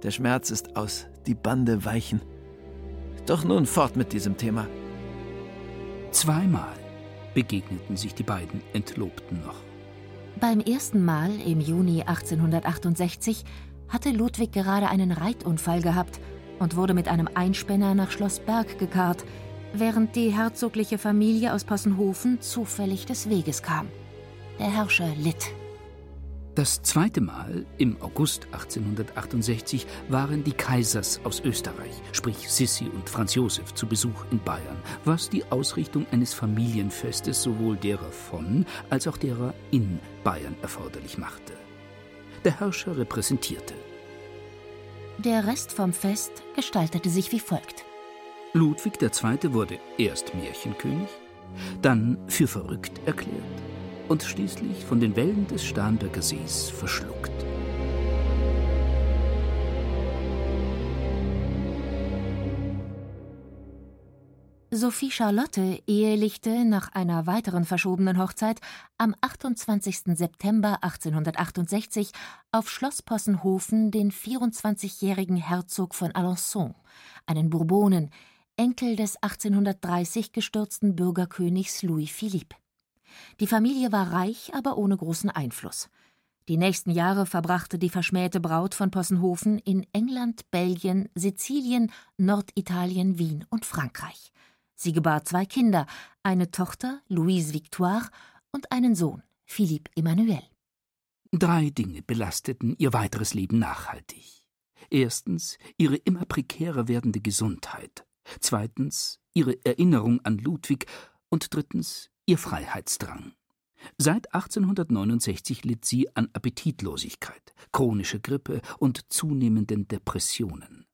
der Schmerz ist aus, die Bande weichen. Doch nun fort mit diesem Thema. Zweimal begegneten sich die beiden Entlobten noch. Beim ersten Mal im Juni 1868 hatte Ludwig gerade einen Reitunfall gehabt und wurde mit einem Einspänner nach Schloss Berg gekarrt, während die herzogliche Familie aus Possenhofen zufällig des Weges kam. Der Herrscher litt. Das zweite Mal, im August 1868, waren die Kaisers aus Österreich, sprich Sissi und Franz Josef, zu Besuch in Bayern, was die Ausrichtung eines Familienfestes sowohl derer von als auch derer in Bayern erforderlich machte. Der Herrscher repräsentierte. Der Rest vom Fest gestaltete sich wie folgt. Ludwig II. wurde erst Märchenkönig, dann für verrückt erklärt und schließlich von den Wellen des Starnberger Sees verschluckt. Sophie Charlotte ehelichte nach einer weiteren verschobenen Hochzeit am 28. September 1868 auf Schloss Possenhofen den 24-jährigen Herzog von Alençon, einen Bourbonen, Enkel des 1830 gestürzten Bürgerkönigs Louis Philippe. Die Familie war reich, aber ohne großen Einfluss. Die nächsten Jahre verbrachte die verschmähte Braut von Possenhofen in England, Belgien, Sizilien, Norditalien, Wien und Frankreich. Sie gebar zwei Kinder, eine Tochter, Louise Victoire, und einen Sohn, Philippe Emmanuel. Drei Dinge belasteten ihr weiteres Leben nachhaltig. Erstens ihre immer prekärer werdende Gesundheit, zweitens ihre Erinnerung an Ludwig und drittens ihr Freiheitsdrang. Seit 1869 litt sie an Appetitlosigkeit, chronischer Grippe und zunehmenden Depressionen.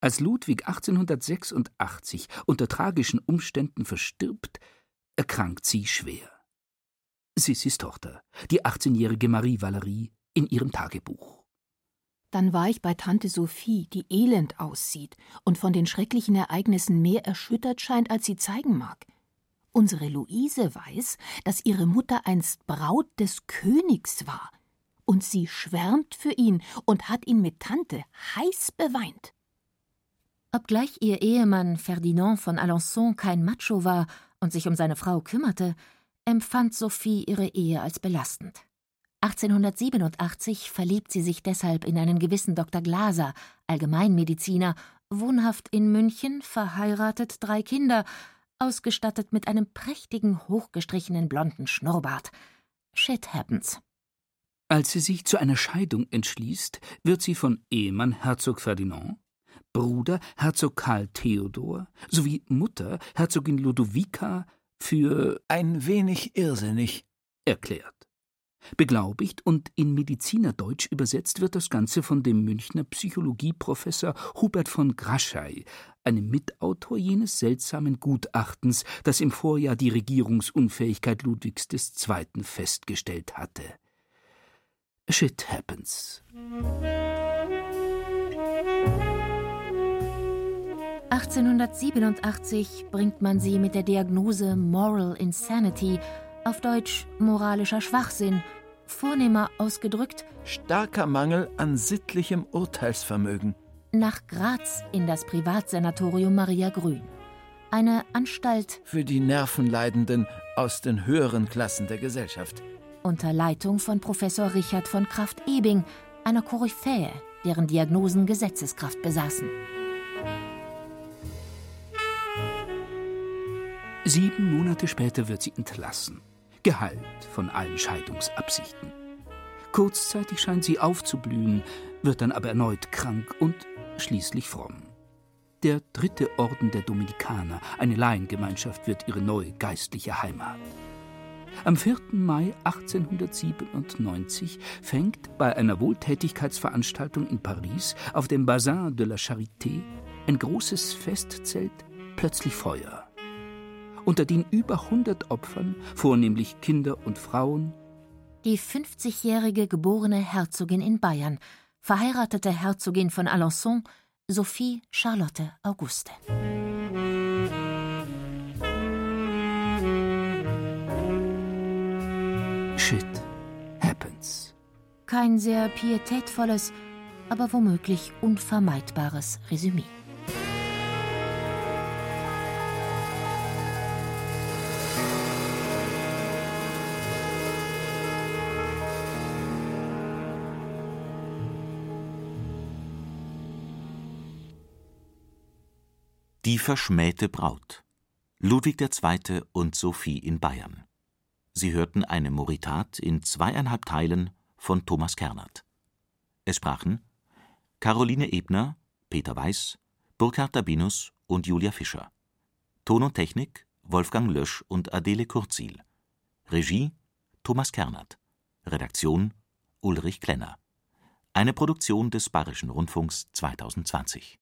Als Ludwig 1886 unter tragischen Umständen verstirbt, erkrankt sie schwer. Sissis Tochter, die 18-jährige Marie Valerie, in ihrem Tagebuch. Dann war ich bei Tante Sophie, die elend aussieht und von den schrecklichen Ereignissen mehr erschüttert scheint, als sie zeigen mag. Unsere Luise weiß, dass ihre Mutter einst Braut des Königs war. und sie schwärmt für ihn und hat ihn mit Tante heiß beweint. Obgleich ihr Ehemann Ferdinand von Alençon kein Macho war und sich um seine Frau kümmerte, empfand Sophie ihre Ehe als belastend. 1887 verliebt sie sich deshalb in einen gewissen Dr. Glaser, Allgemeinmediziner, wohnhaft in München, verheiratet, drei Kinder, ausgestattet mit einem prächtigen, hochgestrichenen blonden Schnurrbart. Shit happens. Als sie sich zu einer Scheidung entschließt, wird sie von Ehemann Herzog Ferdinand, Bruder Herzog Karl Theodor sowie Mutter Herzogin Ludovica für ein wenig irrsinnig erklärt. Beglaubigt und in Medizinerdeutsch übersetzt wird das Ganze von dem Münchner Psychologieprofessor Hubert von Graschey, einem Mitautor jenes seltsamen Gutachtens, das im Vorjahr die Regierungsunfähigkeit Ludwigs II. festgestellt hatte. Shit happens. 1887 bringt man sie mit der Diagnose Moral Insanity, auf Deutsch moralischer Schwachsinn, vornehmer ausgedrückt starker Mangel an sittlichem Urteilsvermögen, nach Graz in das Privatsanatorium Maria Grün. Eine Anstalt für die Nervenleidenden aus den höheren Klassen der Gesellschaft. Unter Leitung von Professor Richard von Kraft-Ebing, einer Koryphäe, deren Diagnosen Gesetzeskraft besaßen. Sieben Monate später wird sie entlassen, geheilt von allen Scheidungsabsichten. Kurzzeitig scheint sie aufzublühen, wird dann aber erneut krank und schließlich fromm. Der dritte Orden der Dominikaner, eine Laiengemeinschaft, wird ihre neue geistliche Heimat. Am 4. Mai 1897 fängt bei einer Wohltätigkeitsveranstaltung in Paris auf dem Bassin de la Charité ein großes Festzelt plötzlich Feuer. Unter den über 100 Opfern, vornehmlich Kinder und Frauen, die 50-jährige geborene Herzogin in Bayern, verheiratete Herzogin von Alençon, Sophie Charlotte Auguste. Shit happens. Kein sehr pietätvolles, aber womöglich unvermeidbares Resümee. Die verschmähte Braut. Ludwig II. und Sophie in Bayern. Sie hörten eine Moritat in zweieinhalb Teilen von Thomas Kernert. Es sprachen Caroline Ebner, Peter Weiß, Burkhard Dabinus und Julia Fischer. Ton und Technik Wolfgang Lösch und Adele Kurzil. Regie Thomas Kernert. Redaktion Ulrich Klenner. Eine Produktion des Bayerischen Rundfunks 2020